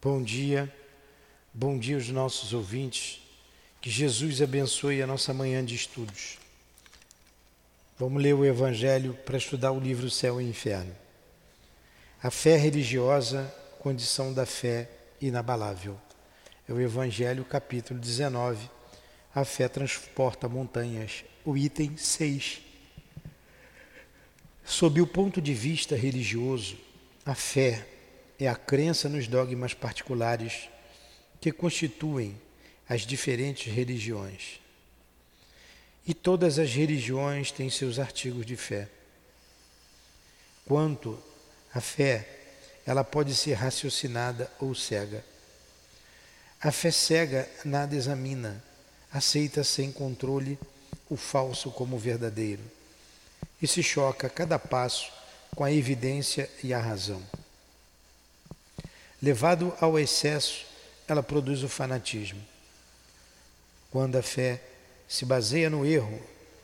Bom dia, bom dia aos nossos ouvintes. Que Jesus abençoe a nossa manhã de estudos. Vamos ler o Evangelho para estudar o livro Céu e Inferno. A fé religiosa, condição da fé inabalável. É o Evangelho, capítulo 19. A fé transporta montanhas. O item 6. Sob o ponto de vista religioso, a fé é a crença nos dogmas particulares que constituem as diferentes religiões. E todas as religiões têm seus artigos de fé. Quanto à fé, ela pode ser raciocinada ou cega. A fé cega nada examina, aceita sem controle o falso como verdadeiro e se choca a cada passo com a evidência e a razão. Levado ao excesso, ela produz o fanatismo. Quando a fé se baseia no erro,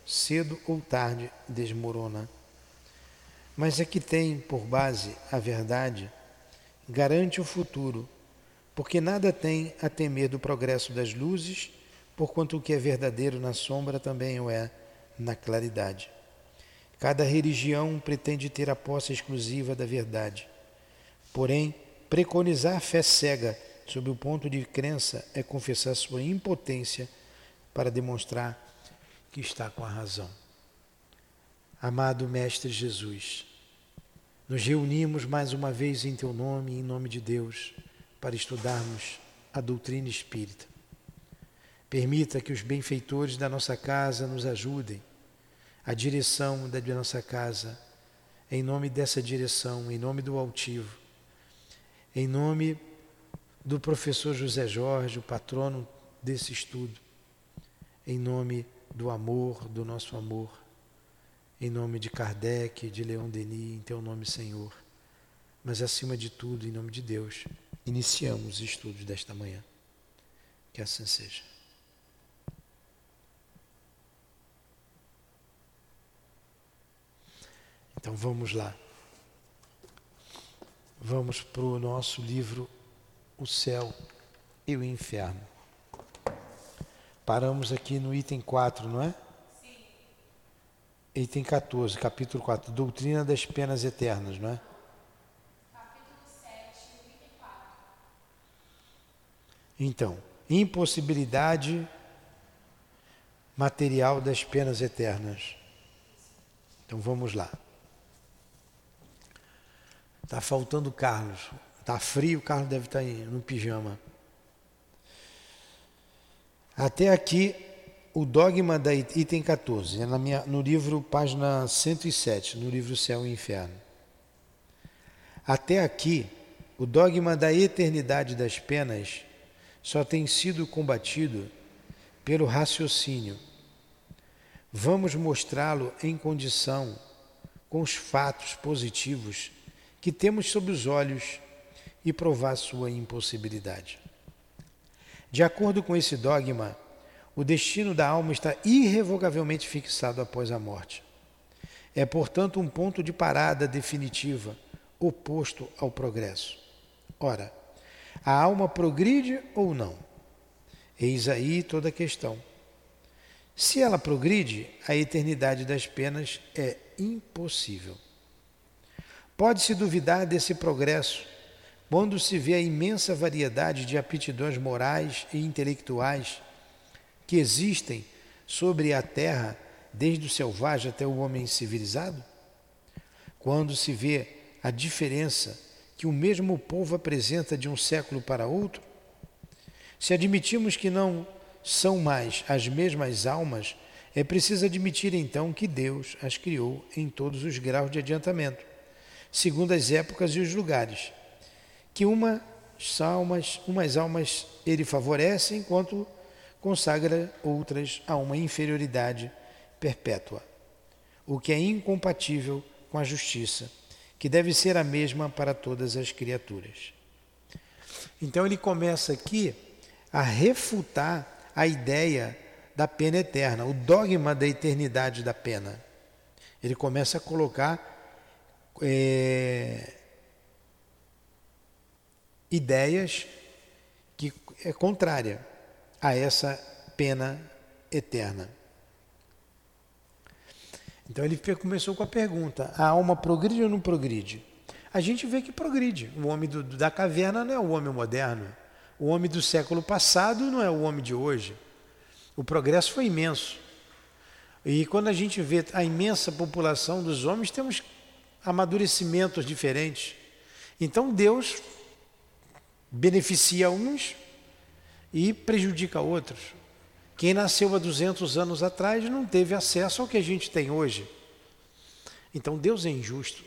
cedo ou tarde desmorona. Mas a que tem por base a verdade garante o futuro, porque nada tem a temer do progresso das luzes, porquanto o que é verdadeiro na sombra também o é na claridade. Cada religião pretende ter a posse exclusiva da verdade. Porém, Preconizar fé cega sob o ponto de crença é confessar sua impotência para demonstrar que está com a razão. Amado Mestre Jesus, nos reunimos mais uma vez em Teu nome e em nome de Deus para estudarmos a doutrina espírita. Permita que os benfeitores da nossa casa nos ajudem, a direção da nossa casa, em nome dessa direção, em nome do altivo em nome do professor José Jorge, o patrono desse estudo, em nome do amor, do nosso amor, em nome de Kardec, de Leon Denis, em teu nome, Senhor, mas acima de tudo, em nome de Deus, iniciamos os estudos desta manhã. Que assim seja. Então vamos lá. Vamos para o nosso livro O Céu e o Inferno. Paramos aqui no item 4, não é? Sim. Item 14, capítulo 4, Doutrina das Penas Eternas, não é? Capítulo 7, item 4. Então, impossibilidade material das penas eternas. Então vamos lá. Está faltando o Carlos. Está frio, o Carlos deve estar tá no pijama. Até aqui, o dogma da item 14, é na minha, no livro, página 107, no livro Céu e Inferno. Até aqui, o dogma da eternidade das penas só tem sido combatido pelo raciocínio. Vamos mostrá-lo em condição com os fatos positivos que temos sob os olhos e provar sua impossibilidade. De acordo com esse dogma, o destino da alma está irrevogavelmente fixado após a morte. É, portanto, um ponto de parada definitiva, oposto ao progresso. Ora, a alma progride ou não? Eis aí toda a questão. Se ela progride, a eternidade das penas é impossível. Pode-se duvidar desse progresso quando se vê a imensa variedade de aptidões morais e intelectuais que existem sobre a terra, desde o selvagem até o homem civilizado? Quando se vê a diferença que o mesmo povo apresenta de um século para outro? Se admitimos que não são mais as mesmas almas, é preciso admitir então que Deus as criou em todos os graus de adiantamento segundo as épocas e os lugares, que uma almas, umas almas ele favorece, enquanto consagra outras a uma inferioridade perpétua, o que é incompatível com a justiça, que deve ser a mesma para todas as criaturas. Então ele começa aqui a refutar a ideia da pena eterna, o dogma da eternidade da pena. Ele começa a colocar é, ideias que é contrária a essa pena eterna. Então ele começou com a pergunta: a alma progride ou não progride? A gente vê que progride. O homem do, da caverna não é o homem moderno. O homem do século passado não é o homem de hoje. O progresso foi imenso. E quando a gente vê a imensa população dos homens, temos amadurecimentos diferentes. Então Deus beneficia uns e prejudica outros. Quem nasceu há 200 anos atrás não teve acesso ao que a gente tem hoje. Então Deus é injusto.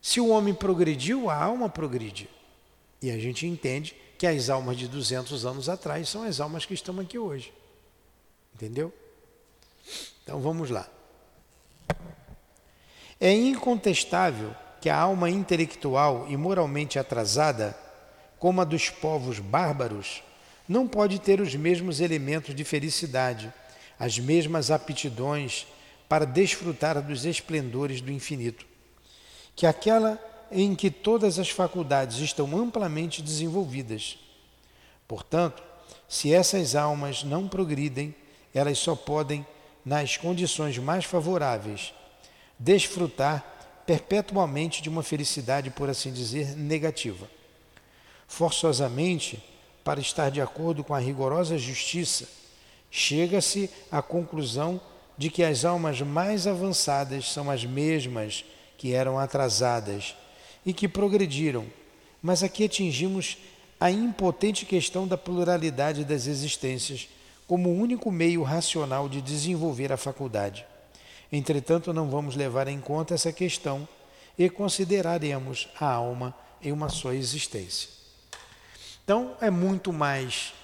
Se o homem progrediu, a alma progride. E a gente entende que as almas de 200 anos atrás são as almas que estão aqui hoje. Entendeu? Então vamos lá. É incontestável que a alma intelectual e moralmente atrasada, como a dos povos bárbaros, não pode ter os mesmos elementos de felicidade, as mesmas aptidões para desfrutar dos esplendores do infinito, que aquela em que todas as faculdades estão amplamente desenvolvidas. Portanto, se essas almas não progridem, elas só podem, nas condições mais favoráveis, desfrutar perpetuamente de uma felicidade, por assim dizer, negativa. Forçosamente, para estar de acordo com a rigorosa justiça, chega-se à conclusão de que as almas mais avançadas são as mesmas que eram atrasadas e que progrediram. Mas aqui atingimos a impotente questão da pluralidade das existências como o único meio racional de desenvolver a faculdade. Entretanto, não vamos levar em conta essa questão e consideraremos a alma em uma só existência. Então, é muito mais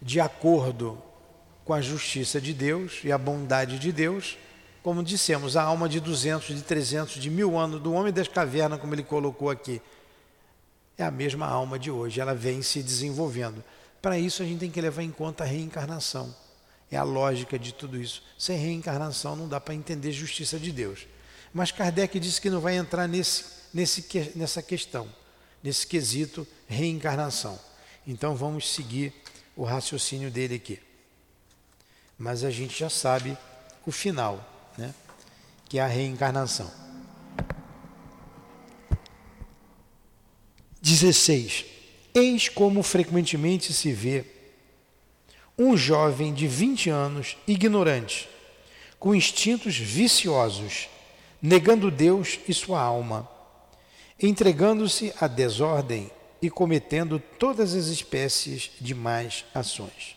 de acordo com a justiça de Deus e a bondade de Deus, como dissemos, a alma de 200, de 300, de mil anos do homem das cavernas, como ele colocou aqui, é a mesma alma de hoje, ela vem se desenvolvendo. Para isso, a gente tem que levar em conta a reencarnação. É a lógica de tudo isso. Sem reencarnação não dá para entender justiça de Deus. Mas Kardec disse que não vai entrar nesse, nesse, nessa questão, nesse quesito reencarnação. Então vamos seguir o raciocínio dele aqui. Mas a gente já sabe o final, né? que é a reencarnação. 16. Eis como frequentemente se vê um jovem de 20 anos, ignorante, com instintos viciosos, negando Deus e sua alma, entregando-se à desordem e cometendo todas as espécies de más ações.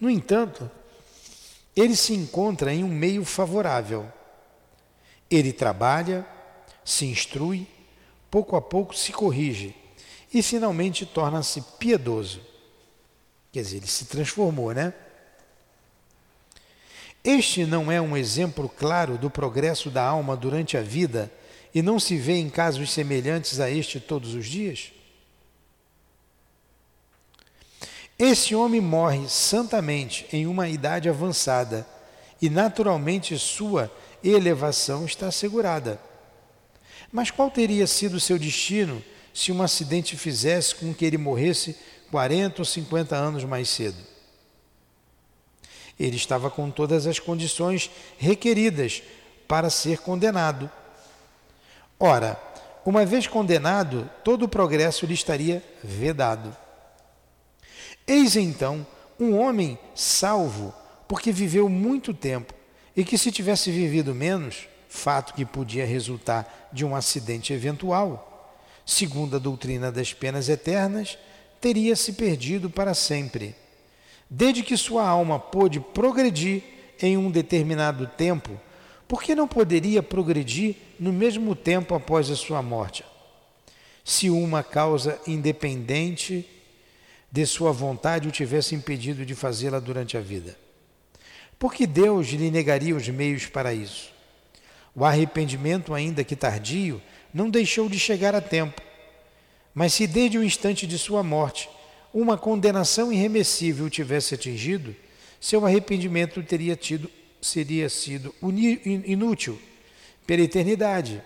No entanto, ele se encontra em um meio favorável. Ele trabalha, se instrui, pouco a pouco se corrige e finalmente torna-se piedoso. Quer dizer, ele se transformou, né? Este não é um exemplo claro do progresso da alma durante a vida e não se vê em casos semelhantes a este todos os dias? Esse homem morre santamente em uma idade avançada e naturalmente sua elevação está assegurada. Mas qual teria sido seu destino se um acidente fizesse com que ele morresse 40 ou 50 anos mais cedo? Ele estava com todas as condições requeridas para ser condenado. Ora, uma vez condenado, todo o progresso lhe estaria vedado. Eis então um homem salvo, porque viveu muito tempo, e que se tivesse vivido menos, fato que podia resultar de um acidente eventual, segundo a doutrina das penas eternas, teria se perdido para sempre. Desde que sua alma pôde progredir em um determinado tempo, por que não poderia progredir no mesmo tempo após a sua morte? Se uma causa independente de sua vontade o tivesse impedido de fazê-la durante a vida. Por que Deus lhe negaria os meios para isso? O arrependimento, ainda que tardio, não deixou de chegar a tempo. Mas se desde o instante de sua morte uma condenação irremessível tivesse atingido, seu arrependimento teria tido seria sido inútil pela eternidade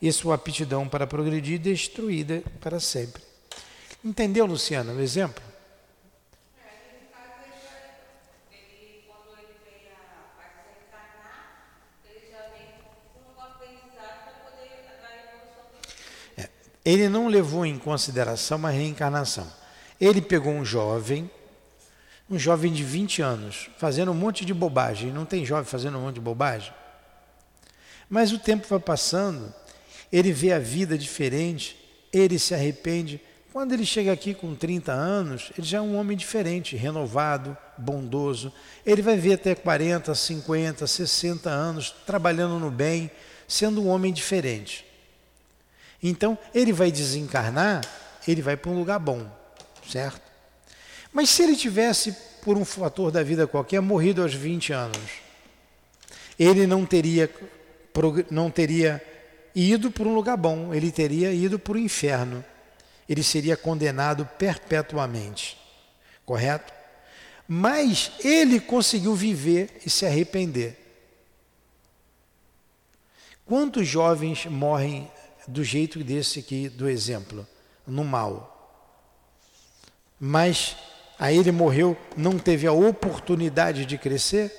e sua aptidão para progredir destruída para sempre. Entendeu, Luciana, o exemplo? É, ele não levou em consideração uma reencarnação. Ele pegou um jovem, um jovem de 20 anos, fazendo um monte de bobagem. Não tem jovem fazendo um monte de bobagem? Mas o tempo vai passando, ele vê a vida diferente, ele se arrepende. Quando ele chega aqui com 30 anos, ele já é um homem diferente, renovado, bondoso. Ele vai ver até 40, 50, 60 anos trabalhando no bem, sendo um homem diferente. Então, ele vai desencarnar, ele vai para um lugar bom, certo? Mas se ele tivesse, por um fator da vida qualquer, morrido aos 20 anos, ele não teria não teria ido para um lugar bom, ele teria ido para o inferno. Ele seria condenado perpetuamente. Correto? Mas ele conseguiu viver e se arrepender. Quantos jovens morrem do jeito desse aqui do exemplo, no mal? Mas aí ele morreu, não teve a oportunidade de crescer?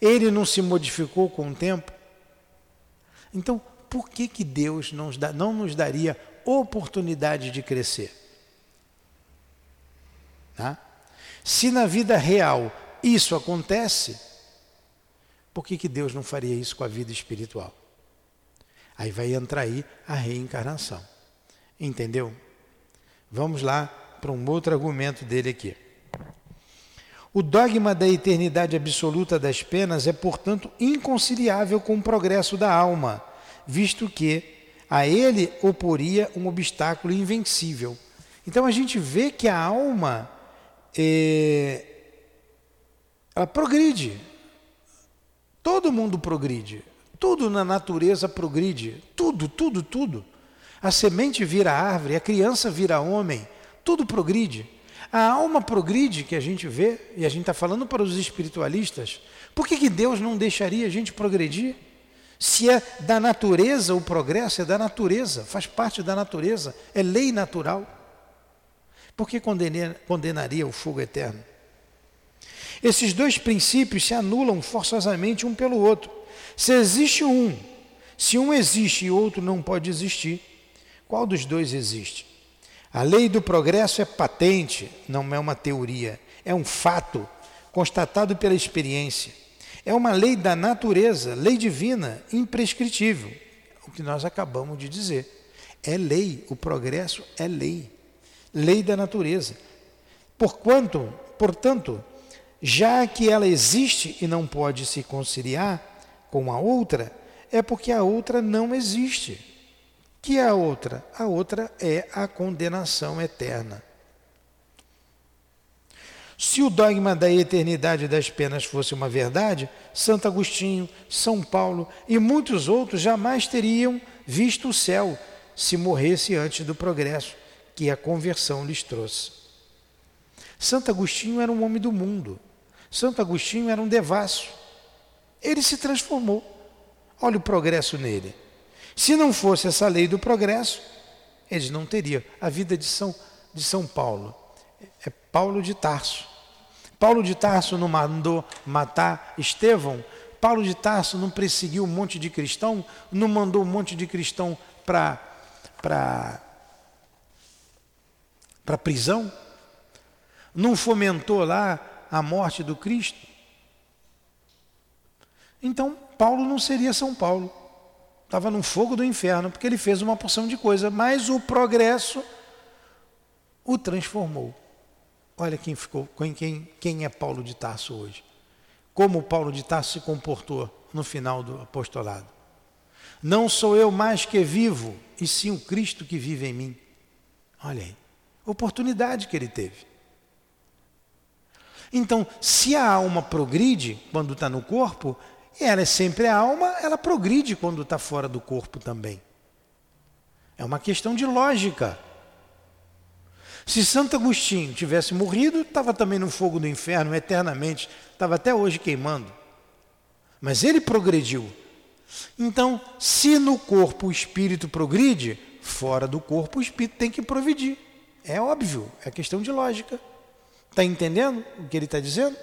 Ele não se modificou com o tempo? Então, por que, que Deus não nos, não nos daria oportunidade de crescer? Tá? Se na vida real isso acontece, por que, que Deus não faria isso com a vida espiritual? Aí vai entrar aí a reencarnação. Entendeu? Vamos lá para um outro argumento dele aqui. O dogma da eternidade absoluta das penas é, portanto, inconciliável com o progresso da alma, visto que a ele oporia um obstáculo invencível. Então a gente vê que a alma é, ela progride. Todo mundo progride. Tudo na natureza progride. Tudo, tudo, tudo. A semente vira árvore, a criança vira homem. Tudo progride. A alma progride, que a gente vê, e a gente está falando para os espiritualistas, por que, que Deus não deixaria a gente progredir? Se é da natureza, o progresso é da natureza, faz parte da natureza, é lei natural. Por que condenaria o fogo eterno? Esses dois princípios se anulam forçosamente um pelo outro. Se existe um, se um existe e outro não pode existir, qual dos dois existe? A lei do progresso é patente, não é uma teoria, é um fato constatado pela experiência. É uma lei da natureza, lei divina, imprescritível. O que nós acabamos de dizer. É lei, o progresso é lei. Lei da natureza. Porquanto, portanto, já que ela existe e não pode se conciliar com a outra, é porque a outra não existe. Que é a outra? A outra é a condenação eterna. Se o dogma da eternidade das penas fosse uma verdade, Santo Agostinho, São Paulo e muitos outros jamais teriam visto o céu se morresse antes do progresso que a conversão lhes trouxe. Santo Agostinho era um homem do mundo. Santo Agostinho era um devasso. Ele se transformou. Olha o progresso nele. Se não fosse essa lei do progresso, eles não teriam. A vida de São, de São Paulo é Paulo de Tarso. Paulo de Tarso não mandou matar Estevão. Paulo de Tarso não perseguiu um monte de cristão, não mandou um monte de cristão para para prisão, não fomentou lá a morte do Cristo. Então, Paulo não seria São Paulo estava no fogo do inferno, porque ele fez uma porção de coisa, mas o progresso o transformou. Olha quem ficou, quem, quem é Paulo de Tarso hoje. Como Paulo de Tarso se comportou no final do apostolado. Não sou eu mais que vivo, e sim o Cristo que vive em mim. Olha aí, oportunidade que ele teve. Então, se a alma progride quando está no corpo, ela é sempre a alma, ela progride quando está fora do corpo também. É uma questão de lógica. Se Santo Agostinho tivesse morrido, estava também no fogo do inferno eternamente, estava até hoje queimando. Mas ele progrediu. Então, se no corpo o espírito progride, fora do corpo o espírito tem que progredir. É óbvio, é questão de lógica. Está entendendo o que ele está dizendo?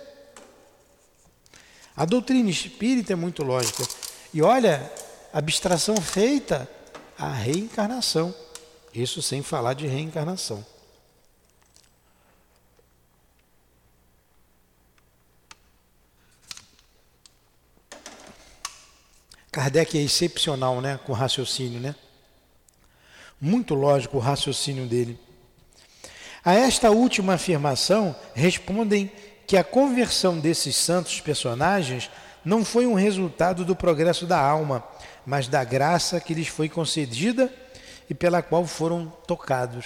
A doutrina espírita é muito lógica. E olha, abstração feita a reencarnação. Isso sem falar de reencarnação. Kardec é excepcional, né, com o raciocínio, né? Muito lógico o raciocínio dele. A esta última afirmação respondem que a conversão desses santos personagens não foi um resultado do progresso da alma, mas da graça que lhes foi concedida e pela qual foram tocados.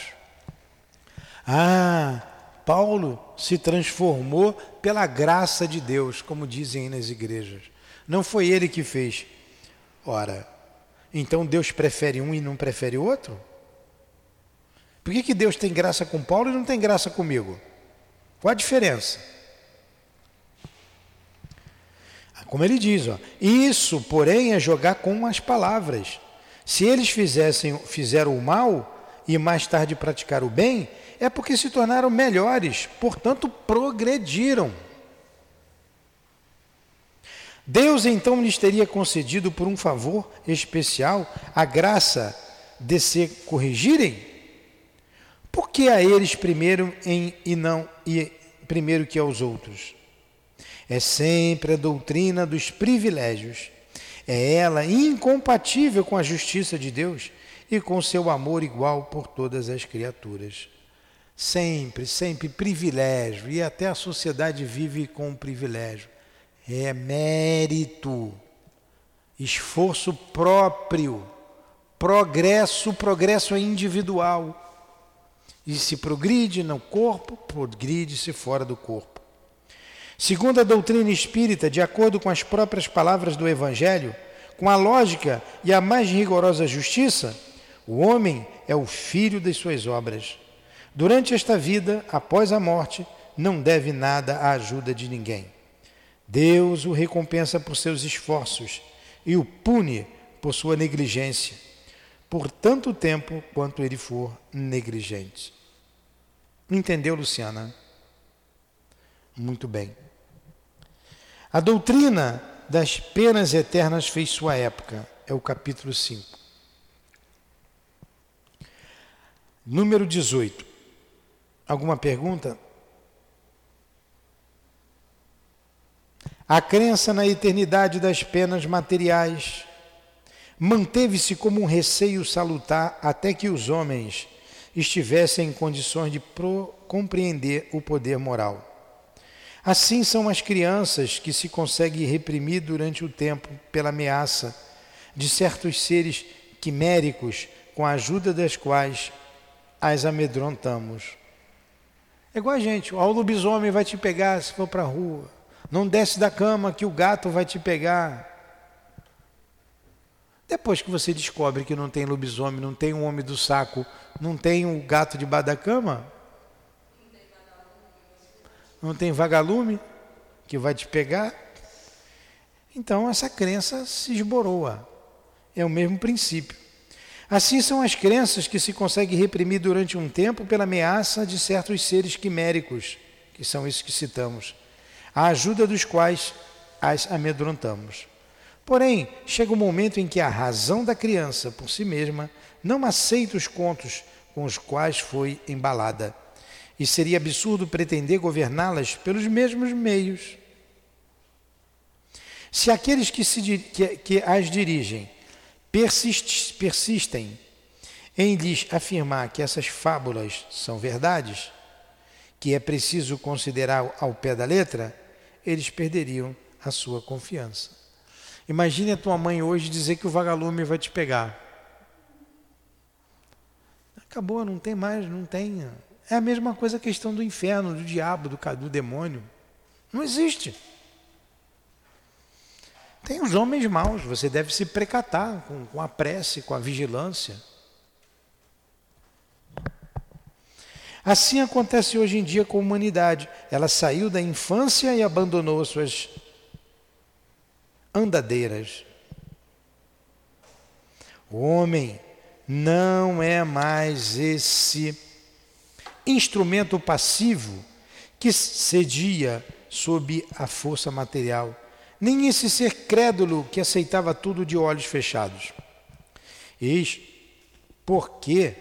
Ah, Paulo se transformou pela graça de Deus, como dizem nas igrejas. Não foi ele que fez, Ora, então Deus prefere um e não prefere outro? Por que, que Deus tem graça com Paulo e não tem graça comigo? Qual a diferença? Como ele diz, ó, isso, porém, é jogar com as palavras. Se eles fizessem, fizeram o mal e mais tarde praticaram o bem, é porque se tornaram melhores, portanto progrediram. Deus então lhes teria concedido por um favor especial a graça de se corrigirem? Por que a eles primeiro em, e não e primeiro que aos outros? É sempre a doutrina dos privilégios. É ela incompatível com a justiça de Deus e com seu amor igual por todas as criaturas. Sempre, sempre privilégio, e até a sociedade vive com privilégio é mérito, esforço próprio, progresso, progresso é individual. E se progride no corpo, progride-se fora do corpo. Segundo a doutrina espírita, de acordo com as próprias palavras do Evangelho, com a lógica e a mais rigorosa justiça, o homem é o filho das suas obras. Durante esta vida, após a morte, não deve nada à ajuda de ninguém. Deus o recompensa por seus esforços e o pune por sua negligência, por tanto tempo quanto ele for negligente. Entendeu, Luciana? Muito bem. A doutrina das penas eternas fez sua época, é o capítulo 5. Número 18. Alguma pergunta? A crença na eternidade das penas materiais manteve-se como um receio salutar até que os homens estivessem em condições de compreender o poder moral. Assim são as crianças que se conseguem reprimir durante o tempo pela ameaça de certos seres quiméricos com a ajuda das quais as amedrontamos. É igual a gente, o lobisomem vai te pegar se for para a rua. Não desce da cama que o gato vai te pegar. Depois que você descobre que não tem lobisomem, não tem um homem do saco, não tem um gato debaixo da cama, não tem vagalume que vai te pegar, então essa crença se esboroa. É o mesmo princípio. Assim são as crenças que se conseguem reprimir durante um tempo pela ameaça de certos seres quiméricos, que são esses que citamos a ajuda dos quais as amedrontamos. Porém, chega o um momento em que a razão da criança por si mesma não aceita os contos com os quais foi embalada, e seria absurdo pretender governá-las pelos mesmos meios. Se aqueles que, se, que, que as dirigem persist, persistem em lhes afirmar que essas fábulas são verdades, que é preciso considerar ao pé da letra, eles perderiam a sua confiança. Imagine a tua mãe hoje dizer que o vagalume vai te pegar. Acabou, não tem mais, não tem. É a mesma coisa a questão do inferno, do diabo, do, do demônio. Não existe. Tem os homens maus, você deve se precatar com, com a prece, com a vigilância. Assim acontece hoje em dia com a humanidade. Ela saiu da infância e abandonou as suas andadeiras. O homem não é mais esse instrumento passivo que cedia sob a força material, nem esse ser crédulo que aceitava tudo de olhos fechados. Eis porque,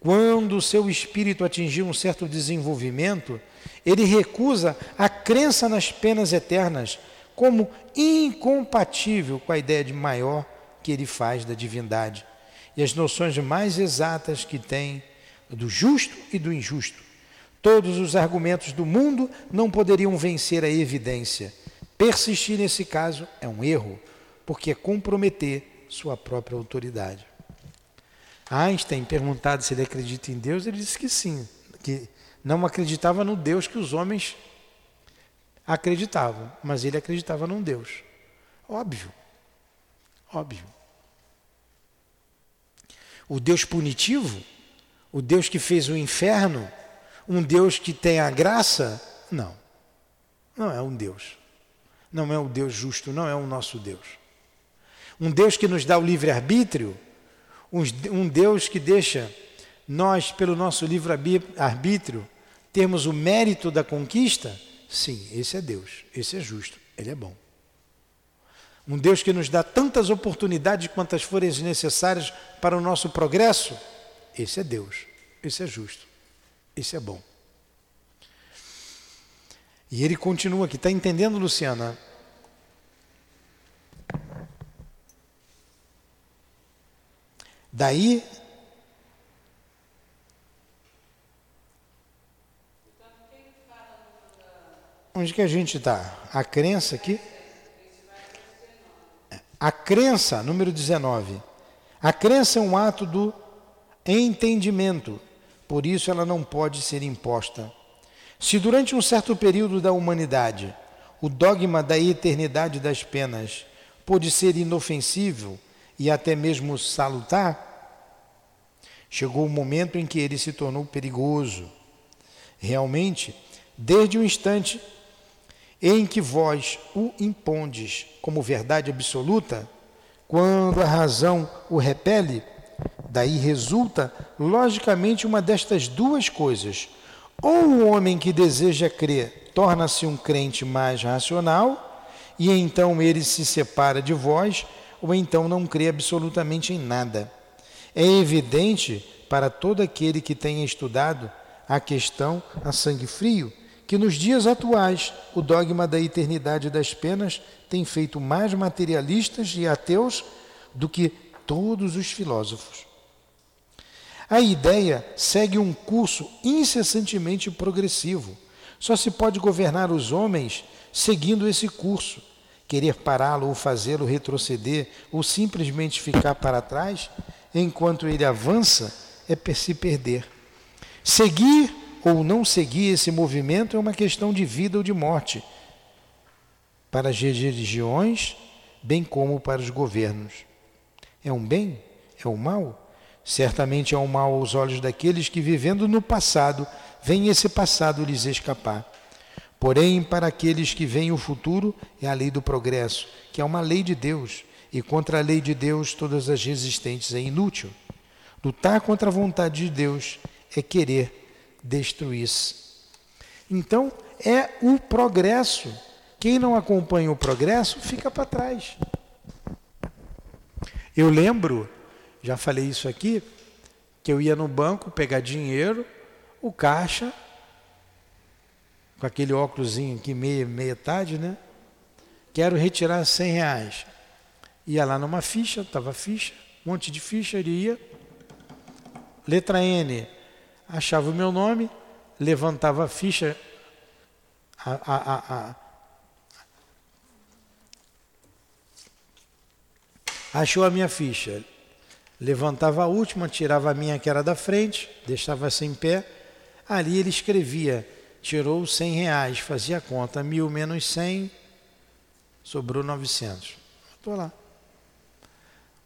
quando seu espírito atingiu um certo desenvolvimento, ele recusa a crença nas penas eternas como incompatível com a ideia de maior que ele faz da divindade e as noções mais exatas que tem do justo e do injusto. Todos os argumentos do mundo não poderiam vencer a evidência. Persistir nesse caso é um erro, porque é comprometer sua própria autoridade. Einstein, perguntado se ele acredita em Deus, ele disse que sim, que não acreditava no Deus que os homens acreditavam, mas ele acreditava num Deus. Óbvio. Óbvio. O Deus punitivo, o Deus que fez o inferno, um Deus que tem a graça, não. Não é um Deus. Não é um Deus justo, não é o nosso Deus. Um Deus que nos dá o livre-arbítrio, um Deus que deixa nós, pelo nosso livre-arbítrio, termos o mérito da conquista, sim, esse é Deus, esse é justo, ele é bom. Um Deus que nos dá tantas oportunidades quantas forem necessárias para o nosso progresso, esse é Deus, esse é justo, esse é bom. E ele continua aqui, está entendendo, Luciana? Daí Onde que a gente está? A crença aqui? A crença, número 19. A crença é um ato do entendimento, por isso ela não pode ser imposta. Se durante um certo período da humanidade o dogma da eternidade das penas pôde ser inofensível e até mesmo salutar, chegou o momento em que ele se tornou perigoso. Realmente, desde o instante em que vós o impondes como verdade absoluta, quando a razão o repele, daí resulta logicamente uma destas duas coisas. Ou o homem que deseja crer torna-se um crente mais racional, e então ele se separa de vós, ou então não crê absolutamente em nada. É evidente para todo aquele que tenha estudado a questão a sangue frio que nos dias atuais o dogma da eternidade das penas tem feito mais materialistas e ateus do que todos os filósofos. A ideia segue um curso incessantemente progressivo. Só se pode governar os homens seguindo esse curso. Querer pará-lo ou fazê-lo retroceder ou simplesmente ficar para trás enquanto ele avança é se perder. Seguir ou não seguir esse movimento é uma questão de vida ou de morte para as religiões, bem como para os governos. É um bem? É um mal? Certamente é um mal aos olhos daqueles que, vivendo no passado, vem esse passado lhes escapar. Porém, para aqueles que veem o futuro, é a lei do progresso, que é uma lei de Deus, e contra a lei de Deus, todas as resistentes é inútil. Lutar contra a vontade de Deus é querer destruísse. Então, é o progresso. Quem não acompanha o progresso fica para trás. Eu lembro, já falei isso aqui, que eu ia no banco pegar dinheiro, o caixa, com aquele óculos aqui meia, metade, né? Quero retirar 100 reais. Ia lá numa ficha, estava ficha, um monte de ficha, ele ia. Letra N, achava o meu nome, levantava a ficha, a, a, a, achou a minha ficha, levantava a última, tirava a minha que era da frente, deixava sem pé, ali ele escrevia, tirou 100 reais, fazia a conta, mil menos 100, sobrou 900. Estou lá.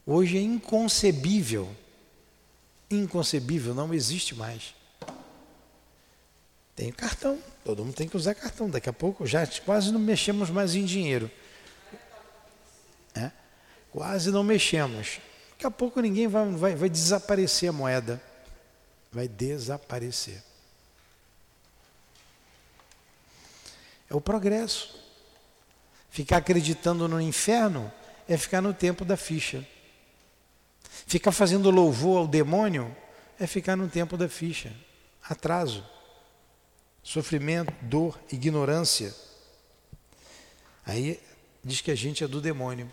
Hoje é inconcebível inconcebível, não existe mais. Tem cartão, todo mundo tem que usar cartão. Daqui a pouco já quase não mexemos mais em dinheiro. É? Quase não mexemos. Daqui a pouco ninguém vai, vai, vai desaparecer a moeda. Vai desaparecer. É o progresso. Ficar acreditando no inferno é ficar no tempo da ficha. Ficar fazendo louvor ao demônio é ficar no tempo da ficha. Atraso, sofrimento, dor, ignorância. Aí diz que a gente é do demônio.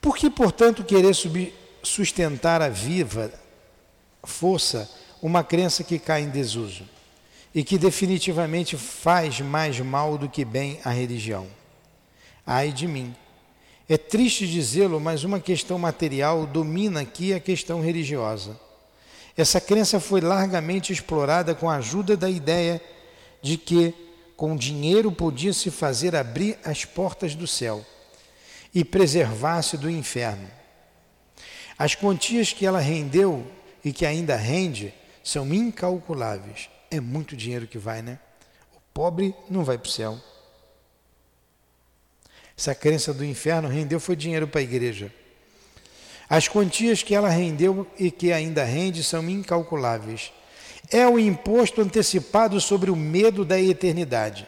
Por que, portanto, querer sustentar a viva força uma crença que cai em desuso e que definitivamente faz mais mal do que bem à religião? Ai de mim! É triste dizê-lo, mas uma questão material domina aqui a questão religiosa. Essa crença foi largamente explorada com a ajuda da ideia de que com dinheiro podia-se fazer abrir as portas do céu e preservar-se do inferno. As quantias que ela rendeu e que ainda rende são incalculáveis. É muito dinheiro que vai, né? O pobre não vai para o céu. Essa crença do inferno rendeu foi dinheiro para a igreja. As quantias que ela rendeu e que ainda rende são incalculáveis. É o imposto antecipado sobre o medo da eternidade.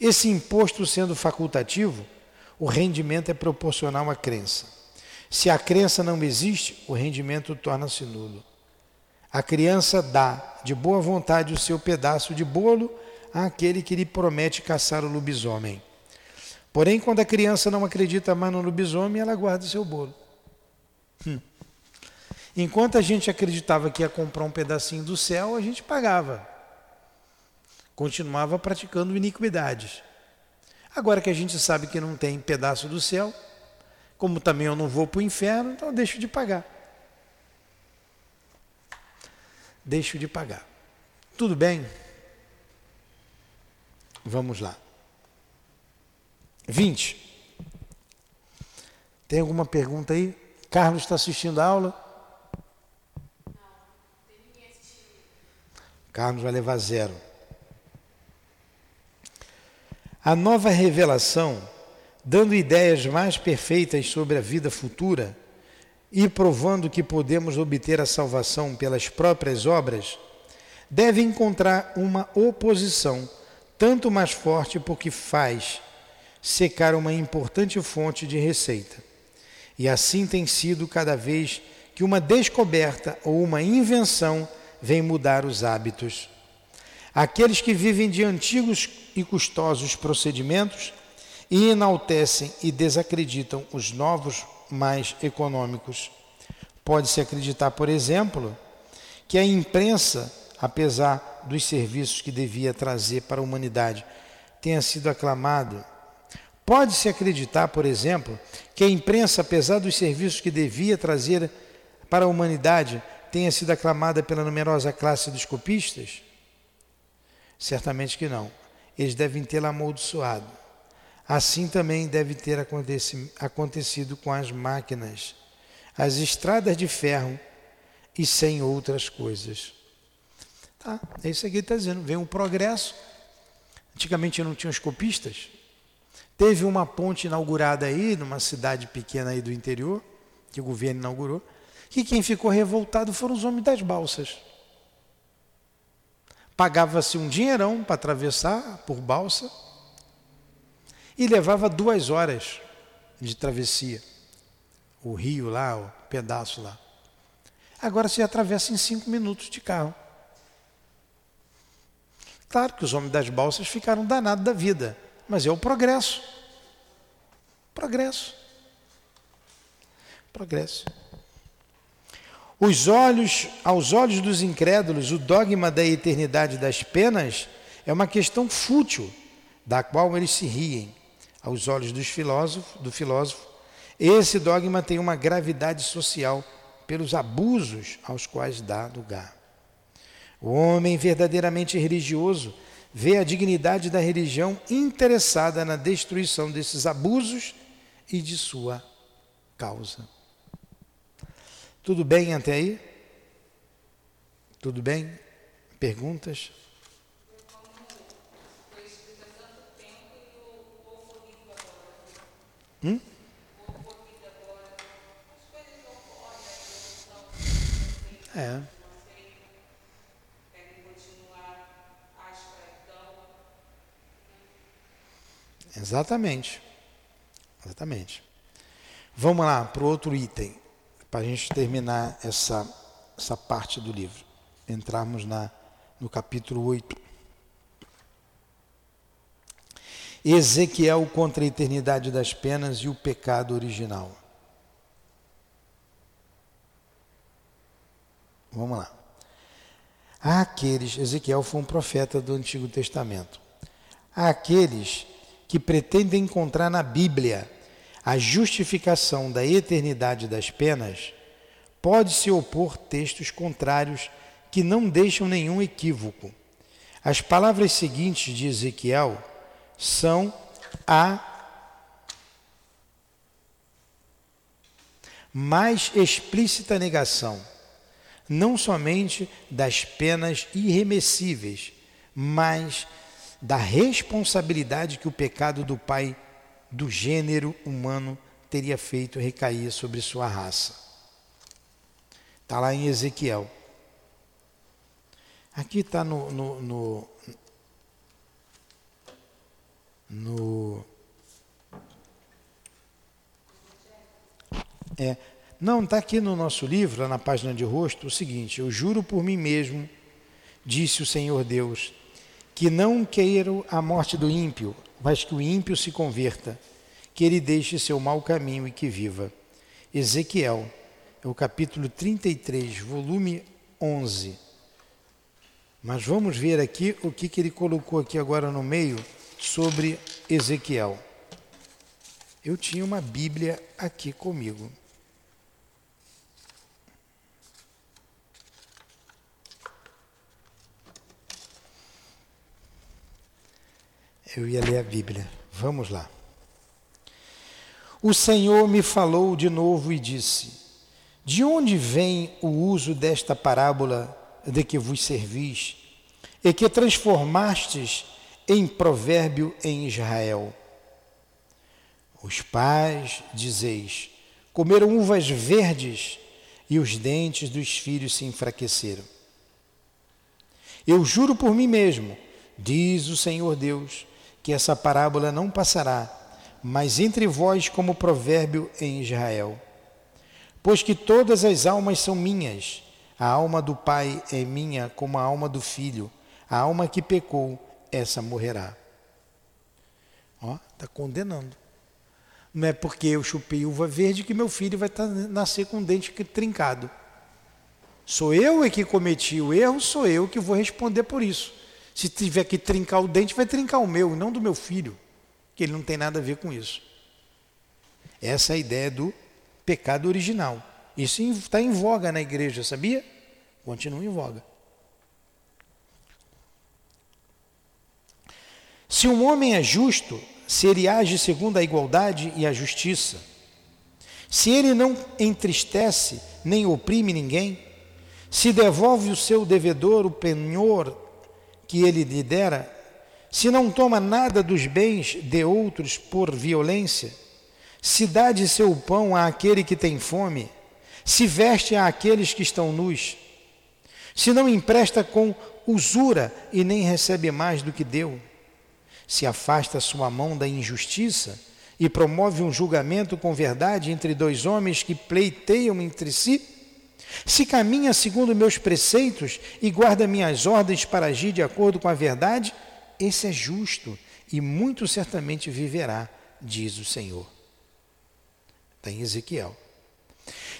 Esse imposto sendo facultativo, o rendimento é proporcional à crença. Se a crença não existe, o rendimento torna-se nulo. A criança dá de boa vontade o seu pedaço de bolo àquele que lhe promete caçar o lobisomem. Porém, quando a criança não acredita mais no lobisomem, ela guarda o seu bolo. Hum. Enquanto a gente acreditava que ia comprar um pedacinho do céu, a gente pagava. Continuava praticando iniquidades. Agora que a gente sabe que não tem pedaço do céu, como também eu não vou para o inferno, então deixo de pagar. Deixo de pagar. Tudo bem? Vamos lá. 20. Tem alguma pergunta aí? Carlos está assistindo a aula? Não, tem ninguém assistindo. Carlos vai levar zero. A nova revelação, dando ideias mais perfeitas sobre a vida futura e provando que podemos obter a salvação pelas próprias obras, deve encontrar uma oposição tanto mais forte porque faz secar uma importante fonte de receita. E assim tem sido cada vez que uma descoberta ou uma invenção vem mudar os hábitos. Aqueles que vivem de antigos e custosos procedimentos e enaltecem e desacreditam os novos mais econômicos. Pode-se acreditar, por exemplo, que a imprensa, apesar dos serviços que devia trazer para a humanidade, tenha sido aclamado. Pode-se acreditar, por exemplo, que a imprensa, apesar dos serviços que devia trazer para a humanidade, tenha sido aclamada pela numerosa classe dos copistas? Certamente que não. Eles devem tê-la amaldiçoado. Assim também deve ter acontecido com as máquinas, as estradas de ferro e sem outras coisas. Tá, é isso aqui que está dizendo. Vem um progresso. Antigamente não tinha os copistas. Teve uma ponte inaugurada aí, numa cidade pequena aí do interior, que o governo inaugurou, que quem ficou revoltado foram os homens das balsas. Pagava-se um dinheirão para atravessar por balsa e levava duas horas de travessia. O rio lá, o pedaço lá. Agora se atravessa em cinco minutos de carro. Claro que os homens das balsas ficaram danados da vida, mas é o progresso. Progresso. Progresso. Os olhos, aos olhos dos incrédulos, o dogma da eternidade das penas é uma questão fútil, da qual eles se riem. Aos olhos dos filósofos, do filósofo, esse dogma tem uma gravidade social pelos abusos aos quais dá lugar. O homem verdadeiramente religioso vê a dignidade da religião interessada na destruição desses abusos e de sua causa. Tudo bem até aí? Tudo bem? Perguntas? Hum? É. Exatamente. Exatamente. Vamos lá para o outro item, para a gente terminar essa, essa parte do livro. Entrarmos na, no capítulo 8. Ezequiel contra a eternidade das penas e o pecado original. Vamos lá. Há aqueles, Ezequiel foi um profeta do Antigo Testamento. Há aqueles que pretendem encontrar na Bíblia a justificação da eternidade das penas, pode-se opor textos contrários que não deixam nenhum equívoco. As palavras seguintes de Ezequiel são a mais explícita negação não somente das penas irremessíveis, mas da responsabilidade que o pecado do pai do gênero humano teria feito recair sobre sua raça. Está lá em Ezequiel. Aqui está no, no, no, no é, não, está aqui no nosso livro, na página de rosto, o seguinte: Eu juro por mim mesmo, disse o Senhor Deus, que não queiro a morte do ímpio, mas que o ímpio se converta, que ele deixe seu mau caminho e que viva. Ezequiel, é o capítulo 33, volume 11. Mas vamos ver aqui o que, que ele colocou aqui agora no meio sobre Ezequiel. Eu tinha uma Bíblia aqui comigo. Eu ia ler a Bíblia. Vamos lá. O Senhor me falou de novo e disse: De onde vem o uso desta parábola de que vos servis e que transformastes em provérbio em Israel? Os pais, dizeis, comeram uvas verdes e os dentes dos filhos se enfraqueceram. Eu juro por mim mesmo, diz o Senhor Deus, que essa parábola não passará, mas entre vós como provérbio em Israel. Pois que todas as almas são minhas, a alma do pai é minha como a alma do filho, a alma que pecou, essa morrerá. Ó, está condenando. Não é porque eu chupei uva verde que meu filho vai tá, nascer com dente trincado. Sou eu é que cometi o erro, sou eu que vou responder por isso. Se tiver que trincar o dente, vai trincar o meu, não do meu filho, que ele não tem nada a ver com isso. Essa é a ideia do pecado original. Isso está em voga na igreja, sabia? Continua em voga. Se um homem é justo, se ele age segundo a igualdade e a justiça, se ele não entristece nem oprime ninguém, se devolve o seu devedor o penhor que ele lhe dera, se não toma nada dos bens de outros por violência, se dá de seu pão àquele que tem fome, se veste àqueles que estão nus, se não empresta com usura e nem recebe mais do que deu, se afasta sua mão da injustiça e promove um julgamento com verdade entre dois homens que pleiteiam entre si, se caminha segundo meus preceitos e guarda minhas ordens para agir de acordo com a verdade, esse é justo e muito certamente viverá, diz o Senhor. Está em Ezequiel.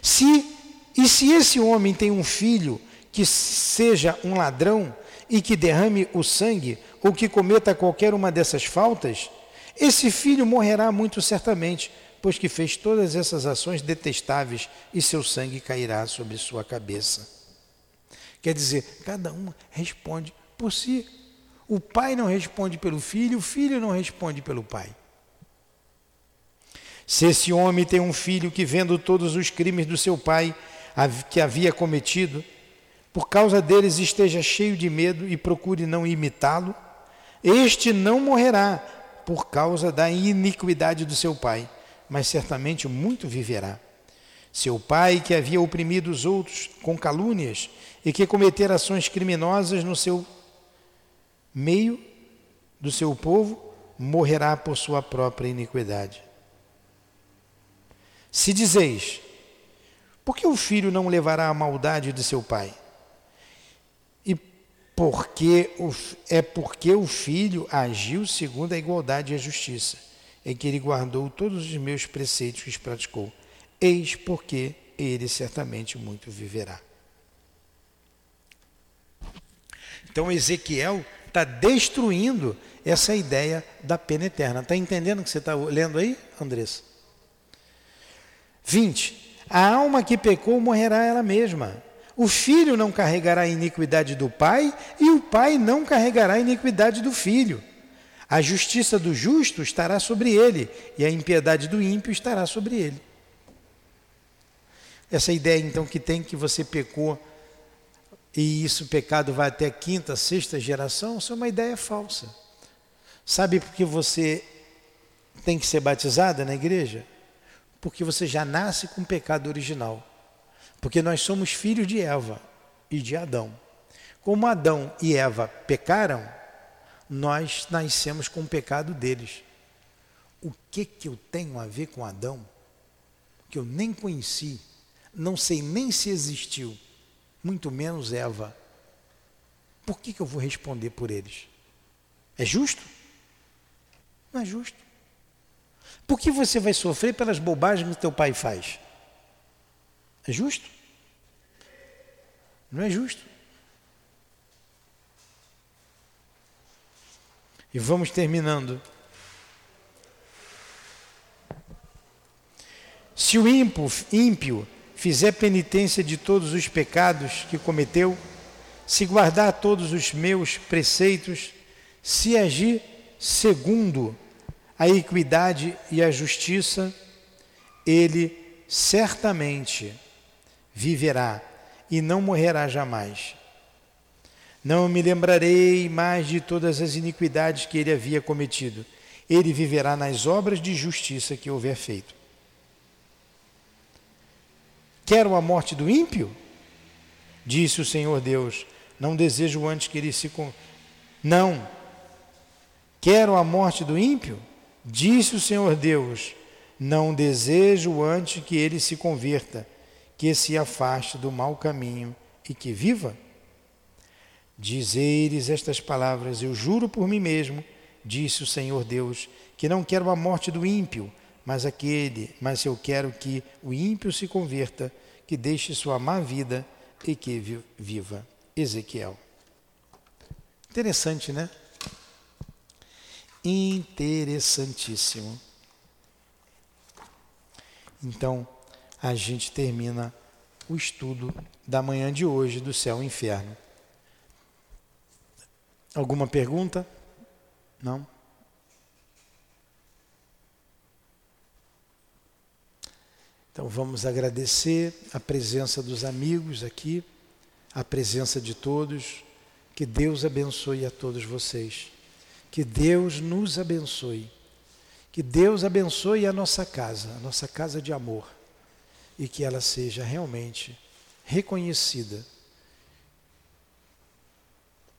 Se, e se esse homem tem um filho que seja um ladrão e que derrame o sangue ou que cometa qualquer uma dessas faltas, esse filho morrerá muito certamente, pois que fez todas essas ações detestáveis e seu sangue cairá sobre sua cabeça. Quer dizer, cada um responde por si. O pai não responde pelo filho, o filho não responde pelo pai. Se esse homem tem um filho que, vendo todos os crimes do seu pai que havia cometido, por causa deles esteja cheio de medo e procure não imitá-lo, este não morrerá por causa da iniquidade do seu pai mas certamente muito viverá. Seu pai, que havia oprimido os outros com calúnias e que cometera ações criminosas no seu meio do seu povo, morrerá por sua própria iniquidade. Se dizeis, por que o filho não levará a maldade de seu pai? E porque o, é porque o filho agiu segundo a igualdade e a justiça, em que ele guardou todos os meus preceitos e os praticou. Eis porque ele certamente muito viverá. Então Ezequiel está destruindo essa ideia da pena eterna. Está entendendo o que você está lendo aí, Andressa? 20. A alma que pecou morrerá ela mesma. O filho não carregará a iniquidade do pai, e o pai não carregará a iniquidade do filho. A justiça do justo estará sobre ele, e a impiedade do ímpio estará sobre ele. Essa ideia, então, que tem que você pecou e isso pecado vai até a quinta, sexta geração, isso é uma ideia falsa. Sabe por que você tem que ser batizada na igreja? Porque você já nasce com o pecado original. Porque nós somos filhos de Eva e de Adão. Como Adão e Eva pecaram, nós nascemos com o pecado deles. O que que eu tenho a ver com Adão? Que eu nem conheci, não sei nem se existiu, muito menos Eva. Por que, que eu vou responder por eles? É justo? Não é justo. Por que você vai sofrer pelas bobagens que teu pai faz? É justo? Não é justo. E vamos terminando. Se o ímpio, ímpio fizer penitência de todos os pecados que cometeu, se guardar todos os meus preceitos, se agir segundo a equidade e a justiça, ele certamente viverá e não morrerá jamais. Não me lembrarei mais de todas as iniquidades que ele havia cometido. Ele viverá nas obras de justiça que houver feito. Quero a morte do ímpio? Disse o Senhor Deus. Não desejo antes que ele se. Não. Quero a morte do ímpio? Disse o Senhor Deus: Não desejo antes que ele se converta, que se afaste do mau caminho e que viva? Dizeres estas palavras: Eu juro por mim mesmo, disse o Senhor Deus, que não quero a morte do ímpio, mas aquele, mas eu quero que o ímpio se converta, que deixe sua má vida e que viva. Ezequiel. Interessante, né? interessantíssimo. Então, a gente termina o estudo da manhã de hoje do céu e inferno. Alguma pergunta? Não? Então vamos agradecer a presença dos amigos aqui, a presença de todos. Que Deus abençoe a todos vocês. Que Deus nos abençoe. Que Deus abençoe a nossa casa, a nossa casa de amor. E que ela seja realmente reconhecida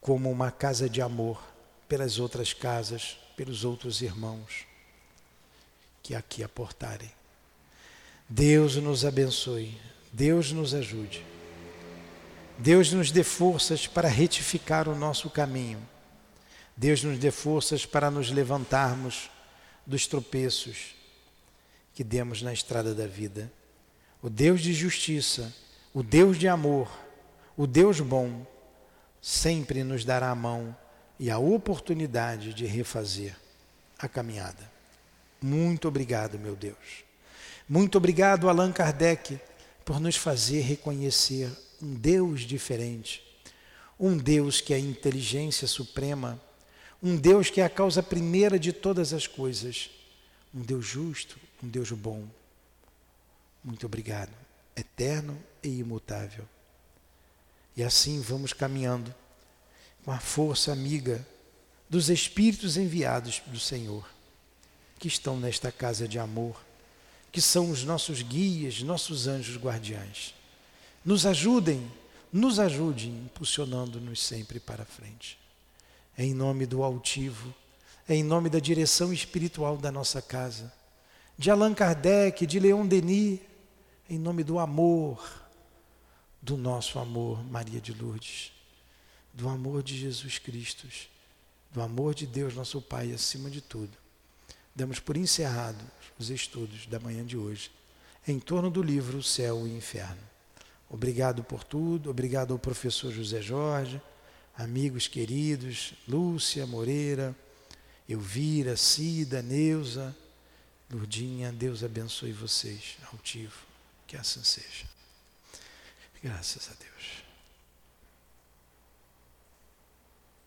como uma casa de amor pelas outras casas, pelos outros irmãos que aqui aportarem. Deus nos abençoe, Deus nos ajude. Deus nos dê forças para retificar o nosso caminho Deus nos dê forças para nos levantarmos dos tropeços que demos na estrada da vida. O Deus de justiça, o Deus de amor, o Deus bom, sempre nos dará a mão e a oportunidade de refazer a caminhada. Muito obrigado, meu Deus. Muito obrigado, Allan Kardec, por nos fazer reconhecer um Deus diferente, um Deus que é a inteligência suprema um Deus que é a causa primeira de todas as coisas. Um Deus justo, um Deus bom. Muito obrigado, eterno e imutável. E assim vamos caminhando com a força amiga dos Espíritos enviados do Senhor, que estão nesta casa de amor, que são os nossos guias, nossos anjos guardiães. Nos ajudem, nos ajude, impulsionando-nos sempre para frente. Em nome do altivo, em nome da direção espiritual da nossa casa, de Allan Kardec, de Leon Denis, em nome do amor, do nosso amor, Maria de Lourdes, do amor de Jesus Cristo, do amor de Deus, nosso Pai, acima de tudo. Damos por encerrado os estudos da manhã de hoje em torno do livro O Céu e o Inferno. Obrigado por tudo, obrigado ao professor José Jorge, amigos queridos, Lúcia Moreira, Elvira, Cida, Neuza, Lurdinha, Deus abençoe vocês, altivo, que assim seja. Graças a Deus.